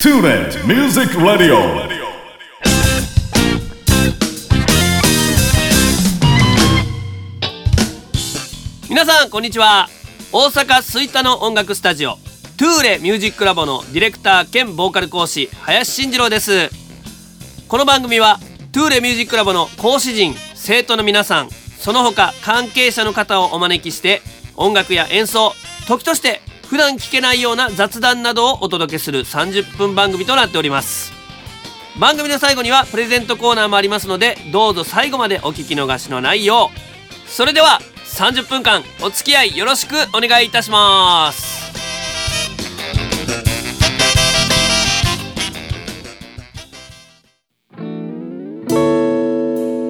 TuneIn Music Radio. 皆さんこんにちは。大阪吹田の音楽スタジオトゥーレミュージックラボのディレクター兼ボーカル講師林慎次郎です。この番組はトゥーレミュージックラボの講師陣生徒の皆さんその他関係者の方をお招きして音楽や演奏時として普段聞けないような雑談などをお届けする30分番組となっております。番組の最後にはプレゼントコーナーもありますのでどうぞ最後までお聞き逃しのないよう。それでは30分間お付き合いよろしくお願いいたします。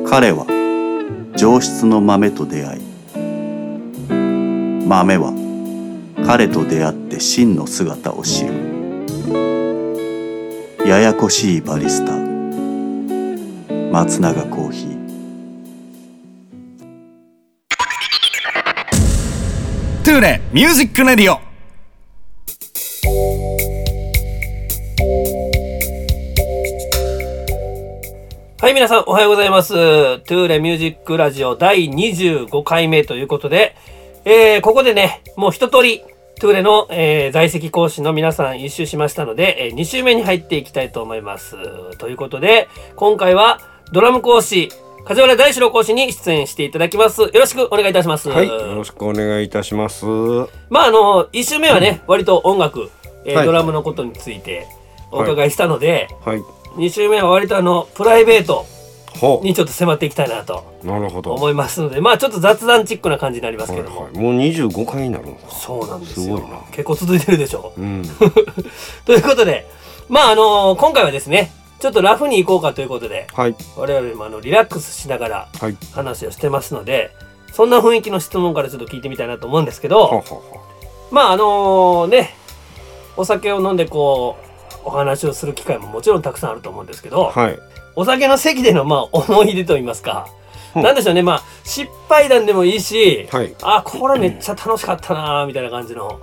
彼は上質の豆と出会い豆は彼と出会って真の姿を知る。ややこしいバリスタ。松永コーヒー。トゥーレ Music Radioはい皆さんおはようございます。トゥーレミュージックラジオ第25回目ということで、えー、ここでねもう一通りトゥーレの、えー在籍講師の皆さん一周しましたので、え2週目に入っていきたいと思います。ということで今回はドラム講師梶原大志郎講師に出演していただきます。よろしくお願いいたします。はい、よろしくお願いいたします。はまああの1週目はね、割と音楽、えーはい。ドラムのことについてお伺いしたので、い、2週目は割とあのプライベートほにちょっと迫っていきたいなとう、なるほど。思いますのでまあちょっと雑談チックな感じになりますけども、はいはい、もう二十五回になるんですか。そうなんですよ。すごいな。結構続いてるでしょ。ううん、ということでまああの今回はですねちょっとラフに行こうかということではい、我々もあのリラックスしながらはい、話をしてますのでそんな雰囲気の質問からちょっと聞いてみたいなと思うんですけど、はははまああのねお酒を飲んでこうお話をする機会ももちろんたくさんあると思うんですけど、はい、お酒の席でのまあ思い出といいますか、うんなんでしょうねまあ失敗談でもいいし、はい、あこれめっちゃ楽しかったなみたいな感じの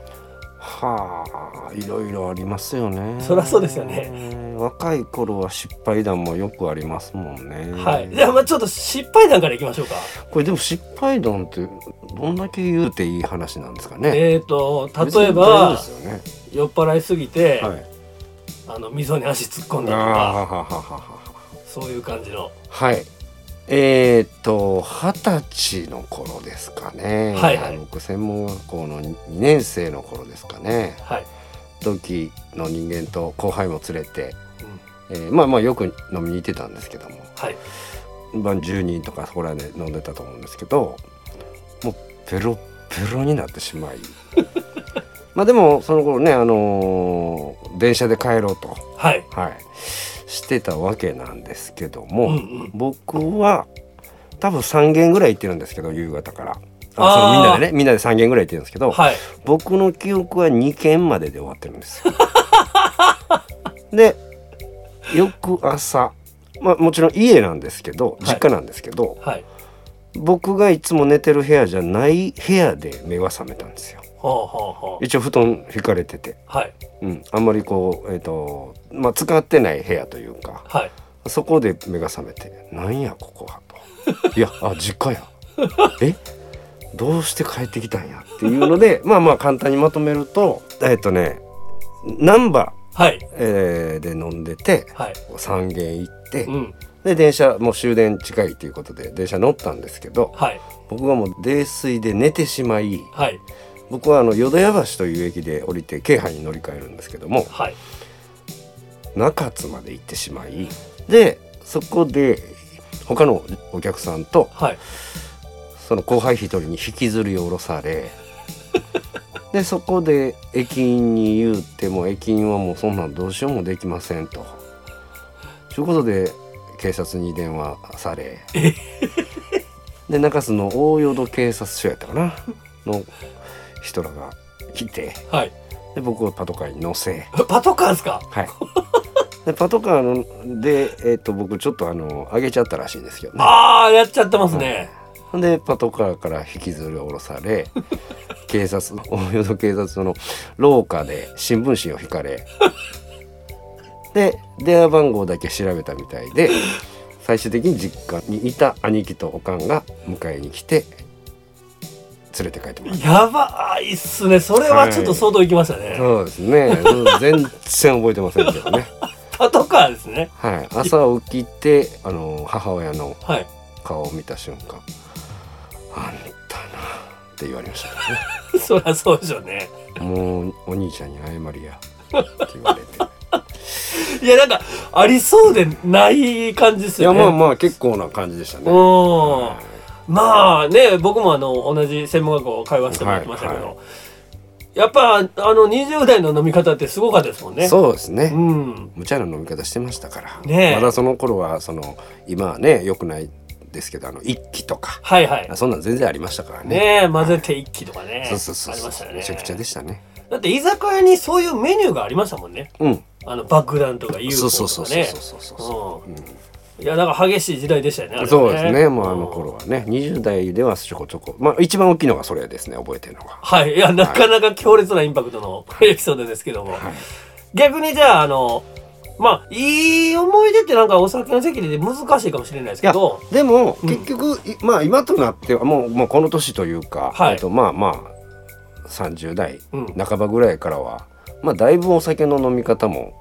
はあ、いろいろありますよね。そりゃそうですよね。若い頃は失敗談もよくありますもんね。はいじゃあまあちょっと失敗談からいきましょうかこれでも失敗談ってどんだけ言うていい話なんですかね。えーと例えばね。酔っ払いすぎて、はい。あの溝に足突っ込んだとかははははは。そういう感じのはい。えーっと二十歳の頃ですかね。はいはい僕専門学校の2年生の頃ですかね。はい、同期の人間と後輩も連れて、えーまあまあよく飲みに行ってたんですけども、はいまあ10人とかそこらで飲んでたと思うんですけど、もうペロペロになってしまい。まあでもその頃ねあのー電車で帰ろうと。はいはい、してたわけなんですけども、うんうん。僕は多分3軒ぐらい行ってるんですけど夕方から。あそのみんなでねみんなで3軒ぐらい行ってるんですけど、はい。僕の記憶は2軒までで終わってるんです。よ。で翌朝まあもちろん家なんですけど実家なんですけど、はい。僕がいつも寝てる部屋じゃない部屋で目が覚めたんですよ。一応布団引かれてて、はい。うん、あんまりこうえっ、とまあ使ってない部屋というか。はい。そこで目が覚めて「なんやここは」と「いやあ実家や。え？どうして帰ってきたんや」っていうので まあまあ簡単にまとめるとえっとね難波、はい。えーで飲んでてはい。3軒行って、うん。で電車もう終電近いということで電車乗ったんですけどはい。僕がもう泥酔で寝てしまいはい僕はあの淀屋橋という駅で降りて京阪に乗り換えるんですけどもはい。中津まで行ってしまいでそこで他のお客さんとはい。その後輩一人に引きずり下ろされ でそこで駅員に言うても駅員はもうそんなんどうしようもできませんと。ということで警察に電話され。で中洲の大淀警察署やったかな？の人らが来てはい。で僕をパトカーに乗せ。パトカーですか？はい。でパトカーので、えっと僕ちょっとあの上げちゃったらしいんですけどね。ああやっちゃってますね、ほんでパトカーから引きずり下ろされ 警察大淀警察の廊下で新聞紙を引かれ。で電話番号だけ調べたみたいで最終的に実家にいた兄貴とおかんが迎えに来て連れて帰ってもらやばいっすね。それはちょっと相当行きましたね、そうですね。うん全然覚えてませんけどね。パトカーですね。はい。朝起きてあの母親のはい。顔を見た瞬間「あんたな」って言われましたか そりゃそうでしょうね。もうお兄ちゃんに謝りやって言われて。いやなんかありそうでない感じですよね。いやまあまあ結構な感じでしたね。うんまあね僕もあの同じ専門学校通わせてもらってましたけど、はいやっぱあの20代の飲み方ってすごかったですもんね。そうですね、うん。無茶な飲み方してましたから、ねえ。まだその頃はその今はねよくないですけどあの一気とか。はいはい。そんなん全然ありましたからね。ねえ混ぜて一気とかね、そうそうそうありましたよね。めちゃくちゃでしたね。だって居酒屋にそういうメニューがありましたもんね。うん。あの爆弾とか UFO そうとそうそうそうかねそうそうそう、うんいやだから激しい時代でしたよねあれはそうですね。もうあの頃はね。20代ではちょこちょこ。まあ一番大きいのがそれですね覚えてるのが。はい。いやなかなか強烈なインパクトのエピソードですけども、逆にじゃああのまあいい思い出ってなんかお酒の席で難しいかもしれないですけど。でもうん。結局、いまあ今となってはもうもうこの年というか、はい。とまあまあ30代うん。半ばぐらいからは、まあだいぶお酒の飲み方も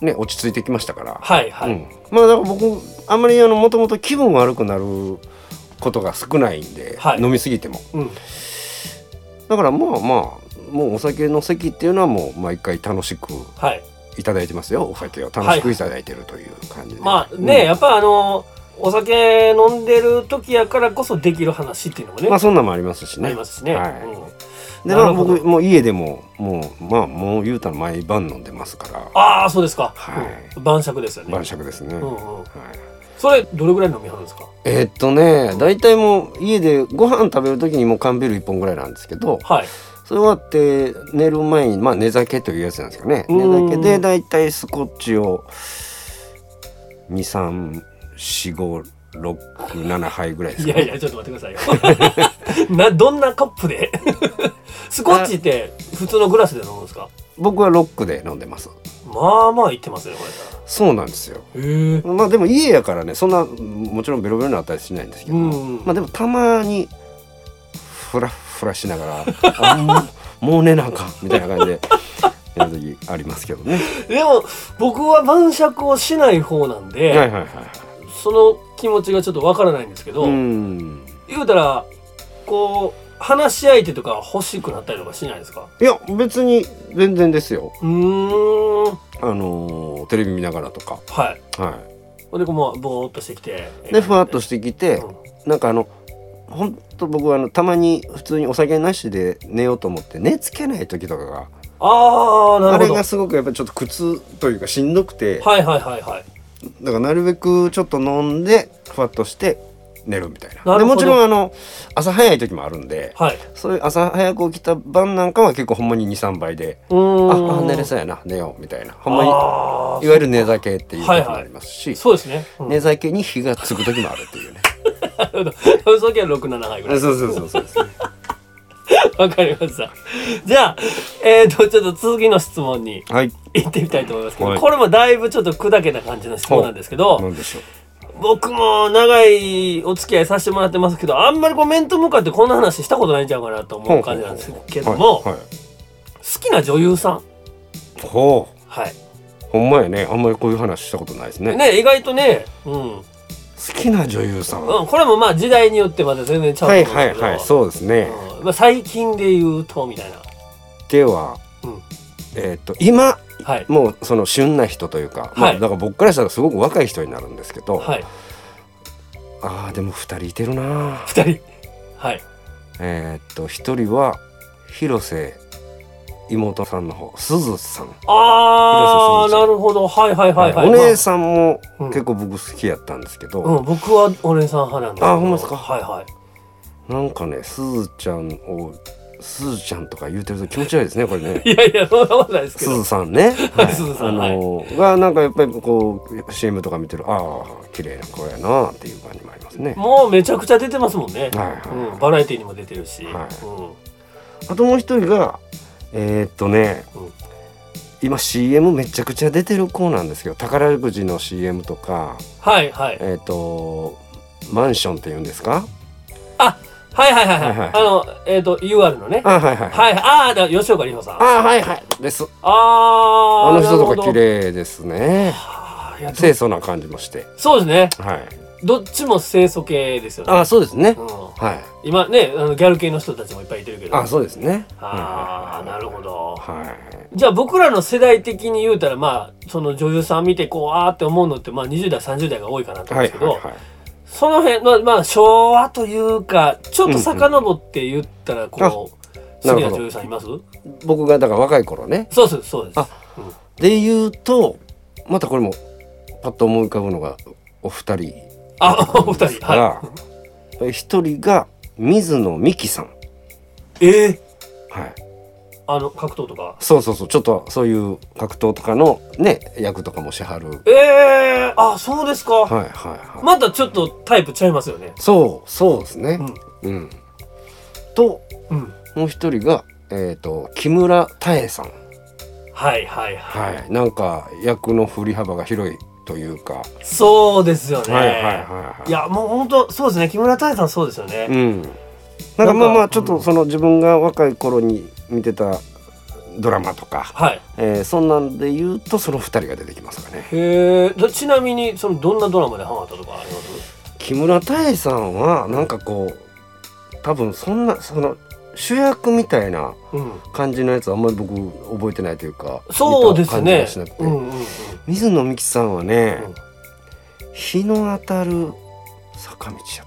ね落ち着いてきましたから、はいはい、うん、まあだから僕あんまりあのもともと気分悪くなることが少ないんで、はい。飲みすぎても。うん。だからまあまあもうお酒の席っていうのはもう毎回楽しくはい。いただいてますよ。お酒を楽しくいただいてるという感じで、まあね、うん。やっぱあのお酒飲んでる時やからこそできる話っていうのもね、まあそんなんもありますしね。ありますしね、はい。うんで僕もう家でももうまあもう言うたら毎晩飲んでますから。ああそうですか、はい。うん。晩酌ですよね。晩酌ですね、うんうん。はい、それどれぐらい飲みはるんですか？えーっとね大体もう家でご飯食べる時にもう缶ビール1本ぐらいなんですけどはい。それ終わって寝る前にまあ寝酒というやつなんですかね。うん寝酒で大体スコッチを23456杯ぐらいですいか、ね、やいやちょっと待ってくださいよ。などんなカップで？スコッチって普通のグラスで飲むんですか？僕はロックで飲んでます。まあまあいってますねこれ。そうなんですよ。まあでも家やからねそんなもちろんベロベロになったりしないんですけど、うんまあでもたまにフラフラしながら あもうもう寝なあかんみたいな感じでやる時ありますけどね。でも僕は晩酌をしない方なんで、はいはいはいはい。その気持ちがちょっとわからないんですけど、うん。言うたらこう話し相手とか欲しくなったりとかしないですか？いや別に全然ですよ。うーんあのーテレビ見ながらとか。はいはほんでこうもうぼーっとしてきてい。でふわっとしてきて、うんなんかあの本当僕はあのたまに普通にお酒なしで寝ようと思って寝つけない時とかがああなるほどあれがすごくやっぱりちょっと苦痛というかしんどくて、はいはいはいはいだからなるべくちょっと飲んでふわっとして寝るみたいな。でもちろんあの朝早い時もあるんで、はい。そういう朝早く起きた晩なんかは結構ほんまに23倍でうーん。ああ寝れそうやな寝ようみたいな。ほんまにいわゆる寝酒っていう時もありますし、そうですね、うん、寝酒に火がつく時もあるっていうね。なるほどその時は67杯ぐらいそうそうそうそう。ですねわかりました。じゃあえっ、ー、とちょっと次の質問に。はい行ってみたいと思いますけど、はい。これもだいぶちょっと砕けた感じの質問なんですけど僕も長いお付き合いさせてもらってますけどあんまりこう面と向かってこんな話したことないんちゃうかなと思う感じなんですけども、はいはい。好きな女優さん。ほう。はい。ほんまやね。あんまりこういう話したことないですね。ね意外とねうん、好きな女優さん、うん、これもまあ時代によってまた全然ちゃうとはい思うんですけど。はいはい。そうですね、うんまあ、最近で言うとみたいな。では、うんえっ、と今はい。もうその旬な人というか、まあ、はいだから僕からしたらすごく若い人になるんですけど、はい。ああでも2人いてるな。二人。はい。えっ、と1人は広瀬妹さんの方すずさん、ああなるほど。はいはいはいはい、お姉さんもうん。結構僕好きやったんですけど、うん、僕はお姉さん派なんですあほんまですかはいはい。なんかねすずちゃんをすずちゃんとか言うてると気持ち悪いですねこれね。いやいやそんなことないですけすどずさんね、はい。すずさんあのーがなんかやっぱりこう CM とか見てる。ああ綺麗な子やなっていう感じもありますね。もうめちゃくちゃ出てますもんね、はいはい。うん、バラエティにも出てるし、はい。うん。あともう一人がえーっとね、うん。今 CM めちゃくちゃ出てる子なんですけど宝くじの CM とかはいはい。えっ、とマンションっていうんですか？あはいはいはいはい、あのえっ、と UR のね。あはいはい。はい。ああだ吉岡里帆さん。ああはいはい。です。あーあの人とか綺麗ですね。清楚な感じもして。そうですね。はい。どっちも清楚系ですよね。あそうですね。うん、はい。今ねあのギャル系の人たちもいっぱいいてるけど。あそうですね。あーなるほど。はい。じゃあ僕らの世代的に言うたらまあその女優さん見てこうあーって思うのってまあ20代30代が多いかなと思うんですけど、はいはいはいその辺のまあ昭和というかちょっと遡って言ったらこう、な好きな女優さんいます？僕がだから若い頃ね。そうですそうです。あで言うとまたこれもパッと思い浮かぶのがお二人。あお二人はがえ一人が水野美紀さん。いええはいあの格闘とか？そうそうそう。ちょっとそういう格闘とかのね役とかもしはる。ええあそうですか、はいはいはい、またちょっとタイプちゃいますよね。そうそうですね。うん、とうん。もう一人がえっ、と木村多江さん。はいはいはい。はい。なんか役の振り幅が広いというか。そうですよね、はいはいはいはい。いやもう本当そうですね。木村多江さんそうですよね、うん。なんかまあまあちょっとその自分が若い頃に見てたドラマとか、はい。えーそんなんで言うとその二人が出てきますかね。へえちなみにそのどんなドラマでハマったとかあります？木村多江さんはなんかこう多分そんなその主役みたいなうん。感じのやつあんまり僕覚えてないというかそうですね。うんうんうん水野美紀さんはね、うん。日の当たる坂道や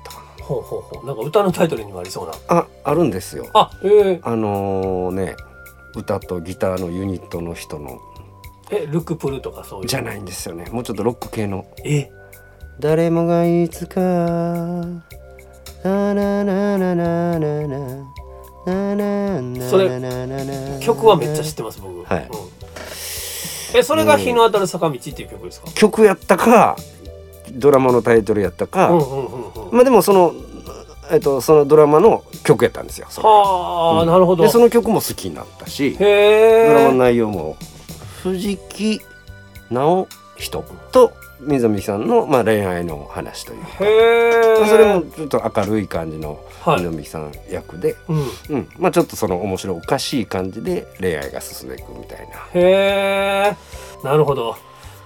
ほうほうほう。なんか歌のタイトルにもありそうな。ああるんですよ。あえ。ー、あのー、ね歌とギターのユニットの人の。えルックプルとかそういう。じゃないんですよね。もうちょっとロック系の。え？誰もがいつかなななななななそれ曲はめっちゃ知ってます僕、はい。うん、えそれが「日の当たる坂道」っていう曲ですか、曲やったかドラマのタイトルやったか、うんうんうんうん、まあでもそのえっとそのドラマの曲やったんですよはあ、うん。なるほど。でその曲も好きになったしへドラマのえ内容も。藤木直人と水野美紀さんの、まあ、恋愛の話というか、それもちょっと明るい感じのはい。水野美紀さん役で、うん。うん。まあ、ちょっとその面白いおかしい感じで恋愛が進んでいくみたいな。へえ。なるほど。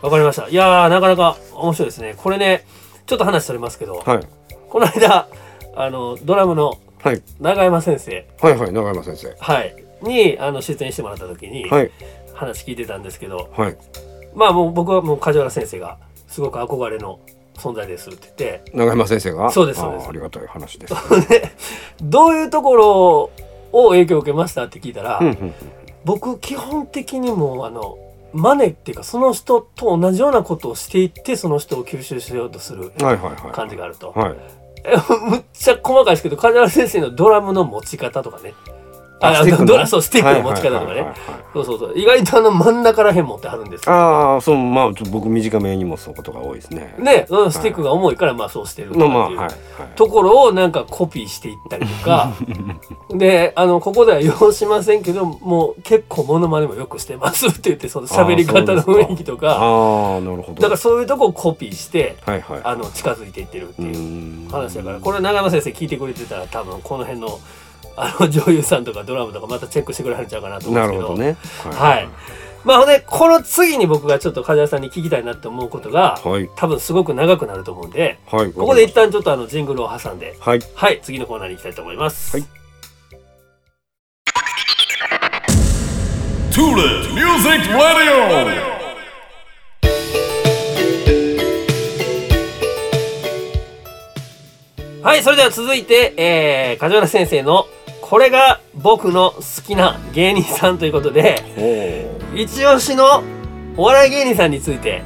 わかりました。いやーなかなか面白いですね。これねちょっと話それますけど、はい、この間あのドラムのはい、永山先生。はいはい永山先生。はい。にあの出演してもらった時にはい。話聞いてたんですけど、はい。まあもう僕はもう梶原先生がすごく憧れの存在ですって言って永山先生が？そうですそうです。あーありがたい話です、で どういうところを影響を受けましたって聞いたら、うんうん僕基本的にもうあのマネっていうかその人と同じようなことをしていってその人を吸収しようとするうん、はいはいはい。感じがあると、はい。え むっちゃ細かいですけど梶原先生のドラムの持ち方とかね。あスティックのドラそうスティックの持ち方とかね。そうそうそう。意外とあの真ん中らへん持ってはるんですよ。ああそうまあ僕短めにもそうことが多いですね。ね、うん、スティックが重いからまあそうしてるっていうまあまあはいはい。ところをなんかコピーしていったりとか。であのここでは要しませんけどもう結構モノマネもよくしてますって言ってその喋り方の雰囲気とか。ああなるほど。だからそういうとこをコピーしてはいはい。あの近づいていってるってういう話だから。これ長山先生聞いてくれてたら多分この辺のあの女優さんとかドラムとかまたチェックしてくれはるんちゃうかなと思うんなですけど。るほどね。はい。まあほんでこの次に僕がちょっと梶原さんに聞きたいなって思うことがはい。多分すごく長くなると思うんではいここで一旦ちょっとあのジングルを挟んではい。はい次のコーナーに行きたいと思います、はい。Tula Music Radio. はい、それでは続いて、えー、梶原先生のこれが僕の好きな芸人さんということで一押しのお笑い芸人さんについて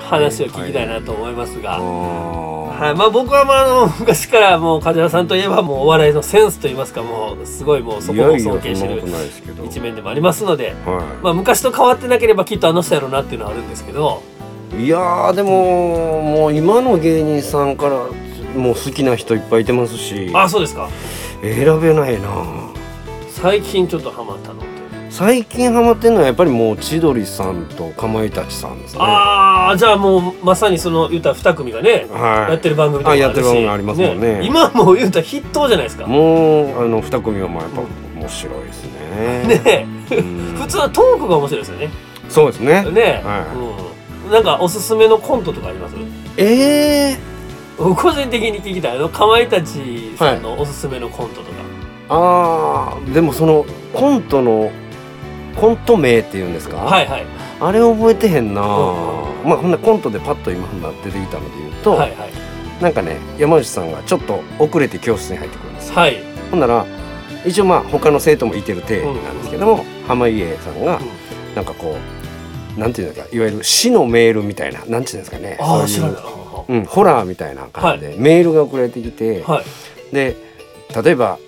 話を聞きたいなと思いますが、あはい。まあ、僕はまああの 昔からもう梶原さんといえばもうお笑いのセンスといいますかもうすごいもうそこを尊敬してる一面でもありますので、はまあ、昔と変わってなければきっとあの人やろうなっていうのはあるんですけど。いいやーでももう今の芸人さんからもう好きな人いっぱいいてますし。あそうですか選べないな。最近ちょっとハマったの最近ハマってるのはやっぱりもう千鳥さんとかまいたちさんですね。ああじゃあもうまさにその言ったら2組がね、はい。やってる番組とかもあやってる番組ありますもんね。今もう言ったら筆頭じゃないですか。もうあの二組はまあやっぱ面白いですね。ね。うん。普通はトークが面白いですよね。そうですね。ね、はうん、なんかおすすめのコントとかあります？ええ個人的に聞きたいあのかまいたちさんのおすすめのコントとか、ああでもそのコントのコント名っていうんですか、はいはい。あれ覚えてへんな、うん。まあほんなコントでパッと今出てきたので言うと、はいはい。なんかね山内さんがちょっと遅れて教室に入ってくるんですよ。はい。ほんなら一応まあ他の生徒もいてる体なんですけども、濱家さんがなんかこうなんていうんですかいわゆる死のメールみたいななんていうんですかねああ知らないうん、ホラーみたいな感じで、メールが送られてきて、はい。で例えば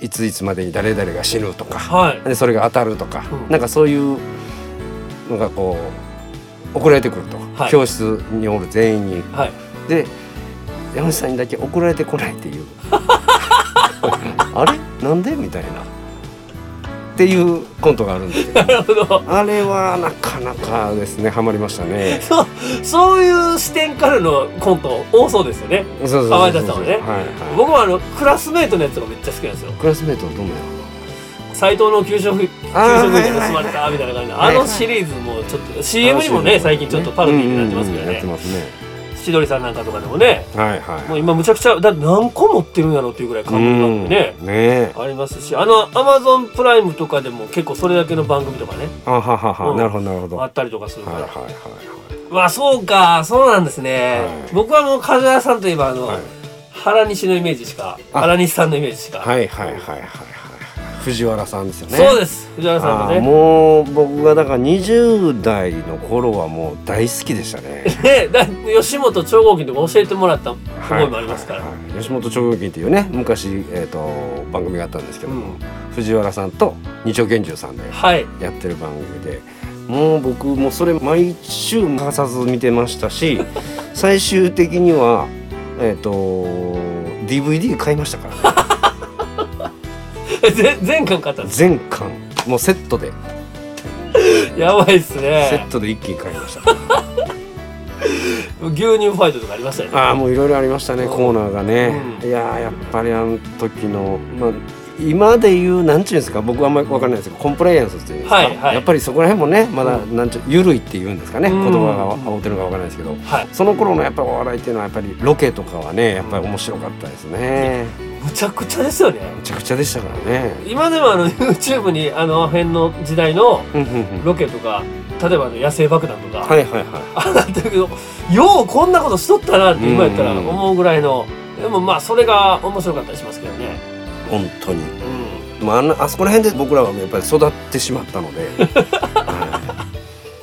いついつまでに誰々が死ぬとか、はい。でそれが当たるとか、うん。なんかそういうのがこう送られてくると、はい。教室におる全員に。はい。で山内さんにだけ送られてこないっていう。あれ？なんで？みたいなっていうコントがあるんですけど なるほど。あれはなかなかですねハマりましたね。そうそういう視点からのコント多そうですよね。そうそうそうそうかまいたちさんはね。はいはい、僕はあのクラスメートのやつがめっちゃ好きなんですよ。クラスメートはどんなや斎藤の給食給食あー費が盗まれたみたいな感じであのシリーズもちょっと CM にもね最近ちょっとパロディーになってますけどうんうんうんやってねますね。千鳥さんなんかとかでもねはいはい。もう今むちゃくちゃだ何個持ってるんやろっていうぐらい番組うん。ねねありますしあのアマゾンプライムとかでも結構それだけの番組とかねあははは、うん。なるほどなるほど。はあったりとかするから。いはいはいまあそうかそうなんですね、はい。僕はもう梶原さんといえばあの、はい。原西のイメージしかあ。原西さんのイメージしか、はいはいはいはいはい。藤原さんですよね。そうです。藤原さんがね。もう僕がだから20代の頃はもう大好きでしたね。ねだ吉本超合金とか教えてもらった思いもありますから、はいはいはい。吉本超合金っていうね昔、えー、と番組があったんですけども、うん。藤原さんと二丁拳銃さんではい。やってる番組でもう僕もそれ毎週欠かさず見てましたし 最終的にはえっ、と DVD 買いましたから。ねぜ 全巻買ったんです全巻。もうセットで。やばいっすセねットで一気に買いました。牛乳ファイトとかありましたよね。ああもういろいろありましたね、うん。コーナーがね、うん。いやーやっぱりあの時のまあ今で言うなんちゅうんですか僕はあんまり分からないですけどコンプライアンスっていうんですか、はいはい。やっぱりそこら辺もねまだうん。なんちゅう緩いっていうんですかね、うん。言葉が合うてるのか分からないですけど。はい。その頃のやっぱりお笑いっていうのはやっぱりロケとかはねやっぱり面白かったですねむちゃくちゃですよね。めちゃくちゃでしたからね。今でもあの YouTube にあの辺の時代のうんうんうん。ロケとか例えばあの野生爆弾とか、はいはいはい。あなってるけどようこんなことしとったなって今やったら思うぐらいの、でもまあそれが面白かったりしますけどね。本当に。うまああそこら辺で僕らはやっぱり育ってしまったので、は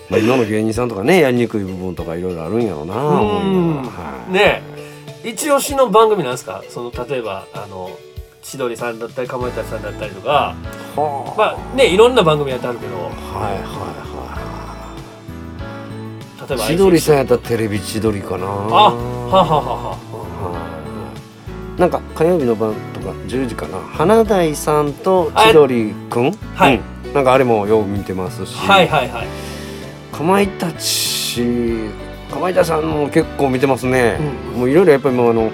い。まあ、今の芸人さんとかねやりにくい部分とかいろいろあるんやろうな思いながら。はい。んね一押しの番組なんですか？その例えばあの千鳥さんだったりかまいたちさんだったりとか。はまあねいろんな番組やってあるけど。あはいはい例えばはい千鳥さんやったらテレビ千鳥かな。あはははははいなんか火曜日の晩とか10時かな。花大さんと千鳥くん？はい。うん。なんかあれもよう見てますし、はいはいはい。かまいたちかまいたちさんも結構見てますね、うん。もういろいろやっぱりもうあの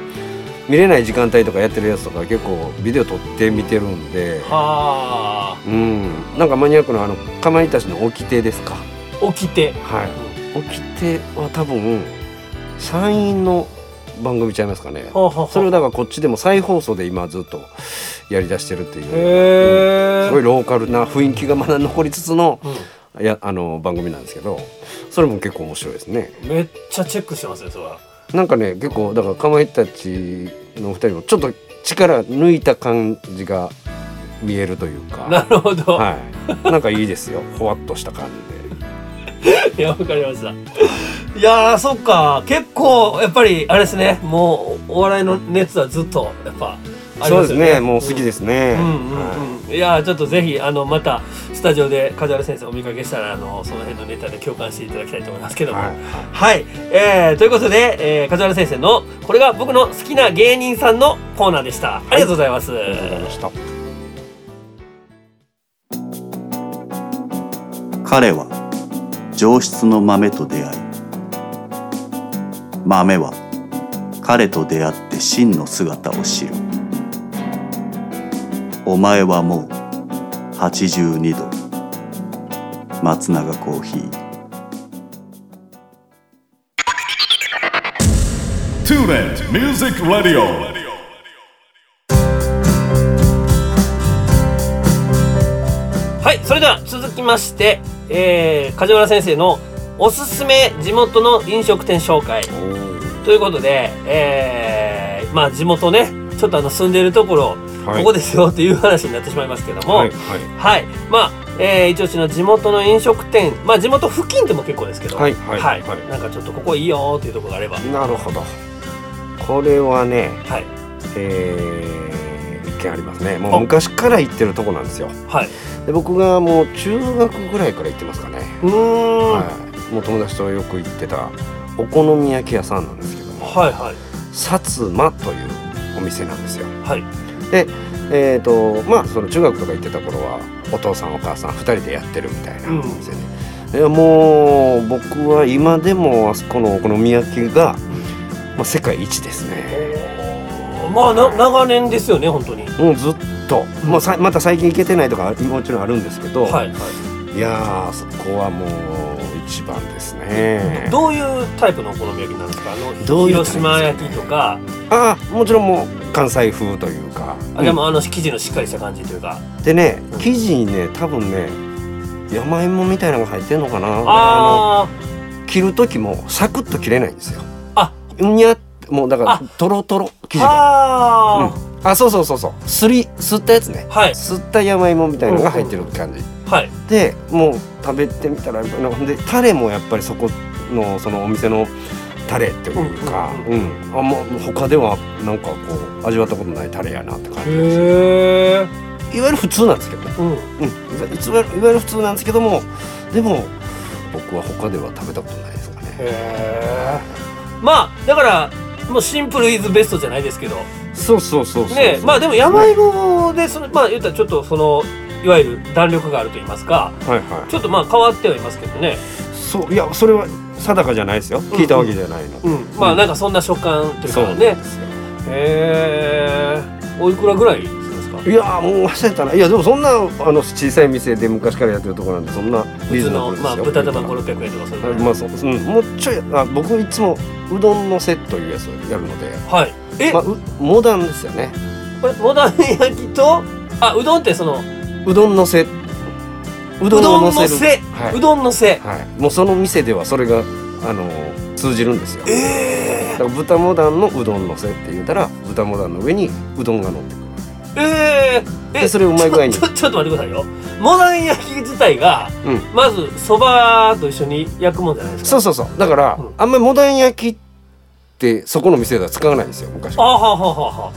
見れない時間帯とかやってるやつとか結構ビデオ撮って見てるんで。はうん。なんかマニアックなあのかまいたちの掟ですか？あ起きてはい。掟は多分山陰の番組ちゃいますかね。それをだからこっちでも再放送で今ずっとやりだしてるっていう。へえすごいローカルな雰囲気がまだ残りつつのういやあの番組なんですけどそれも結構面白いですね。んめっちゃチェックしてますねそれは。なんかね結構だからかまいたちのお二人もちょっと力抜いた感じが見えるというか。なるほど、はい。なんかいいですよ。ほわっとした感じで。いやわかりました。いやーそっか。結構やっぱりあれですね。もうお笑いの熱はずっとやっぱありそうですね。ねもう好きですね、うんうんはうん、い。やーちょっとぜひあのまたスタジオで梶原先生お見かけしたらあのその辺のネタで共感していただきたいと思いますけども。はいはい、えーということで、えー、梶原先生のこれが僕の好きな芸人さんのコーナーでした。ありがとうございます、ありがとうございました。彼は上質の豆と出会い豆は彼と出会って真の姿を知る。お前はもう82度松永コーヒー。TuneIn Music Radio. はいそれでは続きまして、えー、梶原先生のおすすめ地元の飲食店紹介。ということで、えー、まあ地元ねちょっとあの住んでいるところ、はい。ここですよっていう話になってしまいますけども、はい。はい、まあ、えー、一応ちの地元の飲食店、まあ地元付近でも結構ですけど、はい。はい。はい。なんかちょっとここいいよっていうところがあれば、はいなるほど。これはねはい、えー、一軒ありますね。もう昔から行ってるとこなんですよ。はい、で僕がもう中学ぐらいから行ってますかね、うーん、ははい、もう友達とよく行ってたお好み焼き屋さんなんですけども。い、はい、薩摩というお店なんですよ。はい、でえーとまあその中学とか行ってた頃はお父さんお母さん2人でやってるみたいなうん。お店で、いやもう僕は今でもあそこのお好み焼きが、まあ、世界一ですね。まあな長年ですよね本当に。もうずっと、もうさまた最近行けてないとかもちろんあるんですけど、はい、はい。いやーそこはもう一番ですね。どういうタイプのお好み焼きなんですか？あのどういうタイプ広島焼きとか、ああもちろんもう関西風というか。あでもあの生地のしっかりした感じというか、でね生地にね多分ね山芋みたいなのが入ってんのかな。あ切る時もサクッと切れないんですよ。あ。うんにゃもうだからあ。トロトロ生ー地が。あうん。あそうそうそうそう。すりすったやつね。ー、はい。すった山芋みたいなのが入ってる感じ、はい。でもう食べてみたらなんかでタレもやっぱりそこのそのお店のタレっていうか、ううん。あもう他ではなんかこう味わったことないタレやなって感じ。ですへえ。いわゆる普通なんですけどね、うん。うん、いわいわゆる普通なんですけどもでも僕は他では食べたことないですかね。へえ。まあだからもうシンプルイズベストじゃないですけど、そうそうそうそうねまあでも山芋でそのまあ言ったらちょっとそのいわゆる弾力があると言いますか、はいはい。ちょっとまあ変わってはいますけどね。そう。いやそれは定かじゃないですよ。聞いたわけじゃないの、うん。まあなんかそんな食感というか。ね。へえ。おいくらぐらい。いやーもう忘れたな。いやでもそんなあの小さい店で昔からやってるところなんでそんなリーズナブルですよ。まあ豚玉五六百円とかそういうまあそう、うん、もうちょいあ僕いつもうどんのセットいうやつをやるので、はい。え、まあ、うモダンですよね。これモダン焼きとあうどんってそのうどんのせううどんのせ。うどんのせ。はい、もうその店ではそれがあの通じるんですよ。えだから豚モダンのうどんのせって言ったら豚モダンの上にうどんが乗ってくる。ー、えー、でそれをうまい具合にちょっと待ってくださいよ。モダン焼き自体がうん。まずそばと一緒に焼くもんじゃないですか。そうそうそう。だから、うん。あんまりモダン焼きってそこの店では使わないんですよ昔あはははは。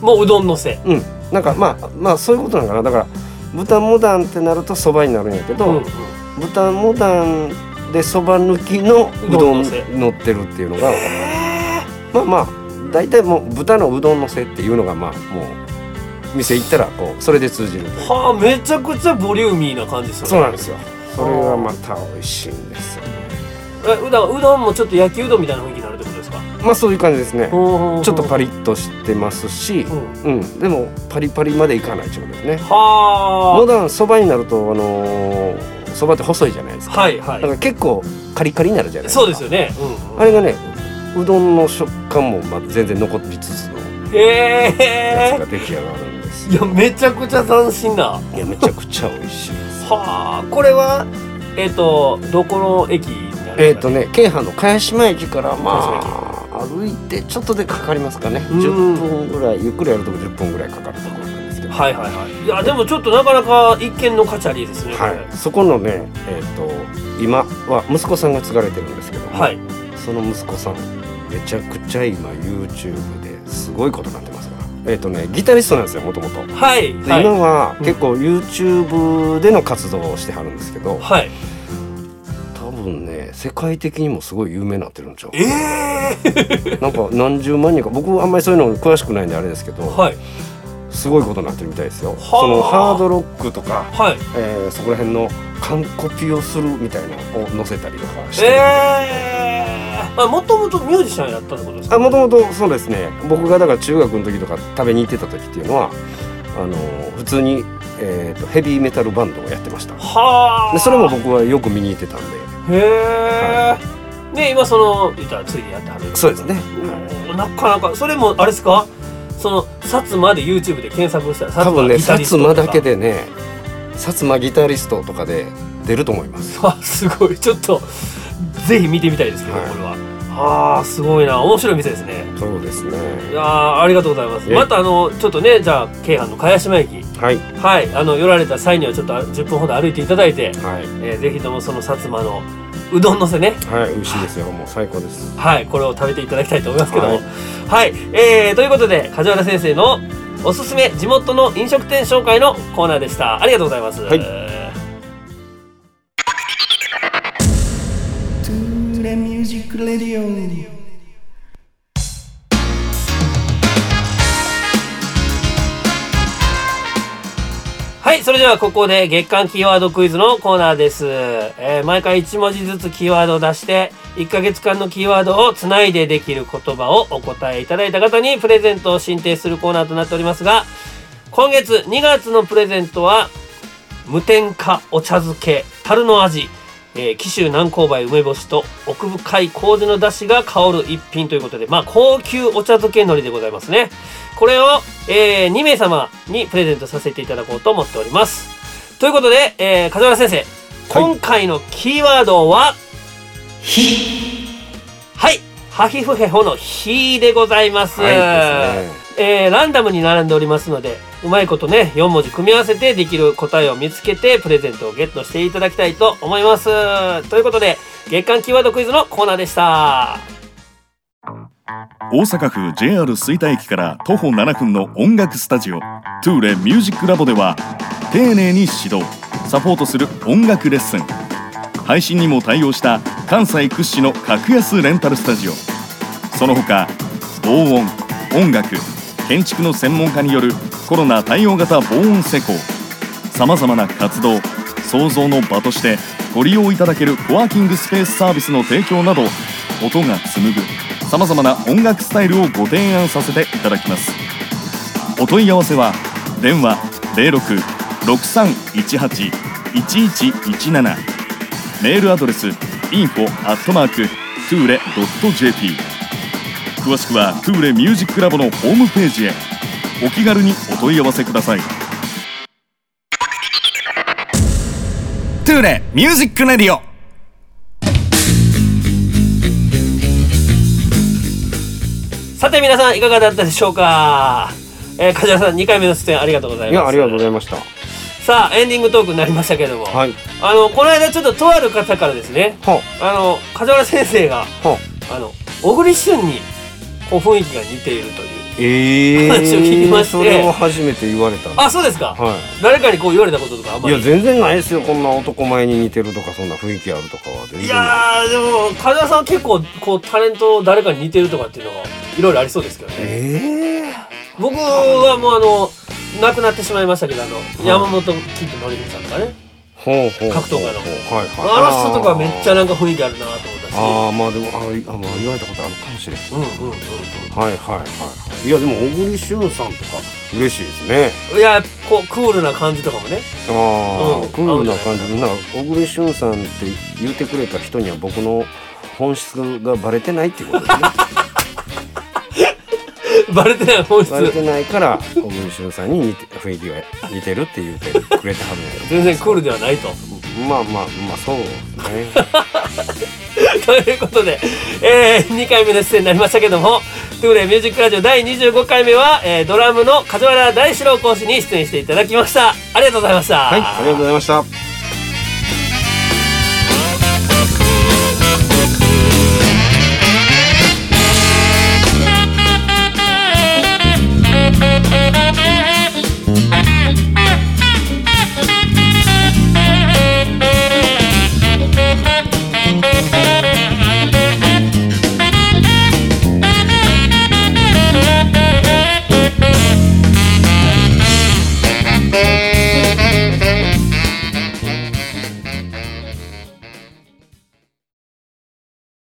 もううどんのせ。うん。なんかまあまあそういうことなのかな。だから豚モダンってなるとそばになるんやけど、うんうん。豚モダンでそば抜きのうどん乗ってるっていうのがえまあまあ大体もう豚のうどんのせっていうのがまあもう店行ったらこうそれで通じるはあめちゃくちゃボリューミーな感じですよね。そうなんですよ。それがまた美味しいんですよ。ねえうだうどんもちょっと焼きうどんみたいな雰囲気まあそういう感じですね。ちょっとパリッとしてますしうん。うん。でもパリパリまでいかないってことですね。はモダンそばになるとあのそばって細いじゃないですか。あはいはだから結構カリカリになるじゃないいですか。そうですよね、うんうん。あれがねうどんの食感もまあ全然残りつつのへやつえが出来上がるんですいやめちゃくちゃ斬新な。いやめちゃくちゃ美味しいです。はあ。これはえっ、とどこの駅えっ、とんですか？ね京阪の茅島駅からま茅あ歩いてちょっとでかかりますかね。うん。10分ぐらいゆっくりやると10分ぐらいかかるところなんですけど。はいはいはい。いやでもちょっとなかなか一見の価値ありですねはい、そこのねえっ、と今は息子さんが継がれてるんですけども、はい。その息子さんめちゃくちゃ今 YouTube ですごいことになってますから。えっ、とねギタリストなんですよもともと。はい。ではい。今はうん。結構 YouTube での活動をしてはるんですけど、はい。多分ね世界的にもすごい有名になってるんちゃうええ なんか何十万人か。僕あんまりそういうの詳しくないんであれですけど、はい。すごいことになってるみたいですよ。はあ。そのハードロックとか、はい。えーそこら辺の完コピをするみたいなのを載せたりとかして。るえー、あもともとミュージシャンやったってことですか？あもともとそうですね。僕がだから中学の時とか食べに行ってた時っていうのはあの普通に、えー、とヘビーメタルバンドをやってました。はあ。でそれも僕はよく見に行ってたんでへえ、で今その言ったらついでやってはるそうですね。なかなかそれもあれですか？その薩摩で YouTube で検索したら多分ね薩摩だけでね薩摩ギタリストとかで出ると思います。あすごい。ちょっとぜひ見てみたいですけど、はい。これは。あーすごいな。面白い店ですね。そうですね。いやーありがとうございます。え。またあのちょっとねじゃあ京阪の茅島駅はい。はい。あの寄られた際にはちょっと10分ほど歩いていただいて、はい。えーぜひともその薩摩のうどんのせね。はい。美味しいですよ。もう最高です。はい。これを食べていただきたいと思いますけども。はい。はい、えー、ということで梶原先生のおすすめ地元の飲食店紹介のコーナーでした。ありがとうございます、はいそれではここで月間キーワードクイズのコーナーです。えー毎回1文字ずつキーワードを出して、1ヶ月間のキーワードをつないでできる言葉をお答えいただいた方にプレゼントを進呈するコーナーとなっておりますが、今月2月のプレゼントは、無添加お茶漬け樽の味、えー、紀州南高梅梅干しと奥深い麹の出汁が香る一品ということで、まあ、高級お茶漬け海苔でございますね。これを、えー2名様にプレゼントさせていただこうと思っております。ということで、えー、梶原先生、今回のキーワードは、はい、ハヒフヘホのヒでございます。はいですえーランダムに並んでおりますのでうまいことね4文字組み合わせてできる答えを見つけてプレゼントをゲットしていただきたいと思います。ということで月間キーワードクイズのコーナーでした。大阪府 JR 吹田駅から徒歩7分の音楽スタジオトゥーレミュージックラボでは丁寧に指導サポートする音楽レッスン。配信にも対応した関西屈指の格安レンタルスタジオ。その他防音音楽建築の専門家によるコロナ対応型防音施工。さまざまな活動創造の場としてご利用いただけるコワーキングスペースサービスの提供など音が紡ぐさまざまな音楽スタイルをご提案させていただきます。お問い合わせは電話0663181117メールアドレス info tule.jp 詳しくはトゥーレミュージックラボのホームページへ。お気軽にお問い合わせください。トゥーレ Music Radioさて皆さんいかがだったでしょうか？えー、梶原さん2回目の出演ありがとうございます。いやありがとうございました。さあエンディングトークになりましたけれども、はい。あのこの間ちょっととある方からですね。はあの梶原先生があの小栗旬にこう雰囲気が似ているというええ話を聞きまして。それを初めて言われたあそうですか、は誰かにこう言われたこととかあんまい、いりや全然ないですよこんな男前に似てるとかそんな雰囲気あるとかは全然い。やーでも梶原さんは結構こうタレント誰かに似てるとかっていうのはいろいろありそうですけどね。ええ僕はもうあの亡くなってしまいましたけどあの、山本キッドのりさんとかね格闘家の。はいはい。あの人とかめっちゃなんか雰囲気あるなと思ったしああまあでもあいあ、まあ、言われたことあるかもしれん。うんうんうんはいはいはいい。やでも小栗旬さんとか嬉しいですね。うんいやこうクールな感じとかもね。ああ、うん。クールな感じ。でなんか小栗旬さんって言ってくれた人には僕の本質がバレてないっていうことですね バレてない本質。バレてないから小栗旬さんに似て雰囲気が似てるって言ってくれてはるんや全然クールではないと。まあまあまあそうですね。ということで、えー、2回目の出演になりましたけども「トゥーレミュージックラジオ」第25回目は、えードラムの梶原大志郎講師に出演していただきました。ありがとうございました、はい。ありがとうございました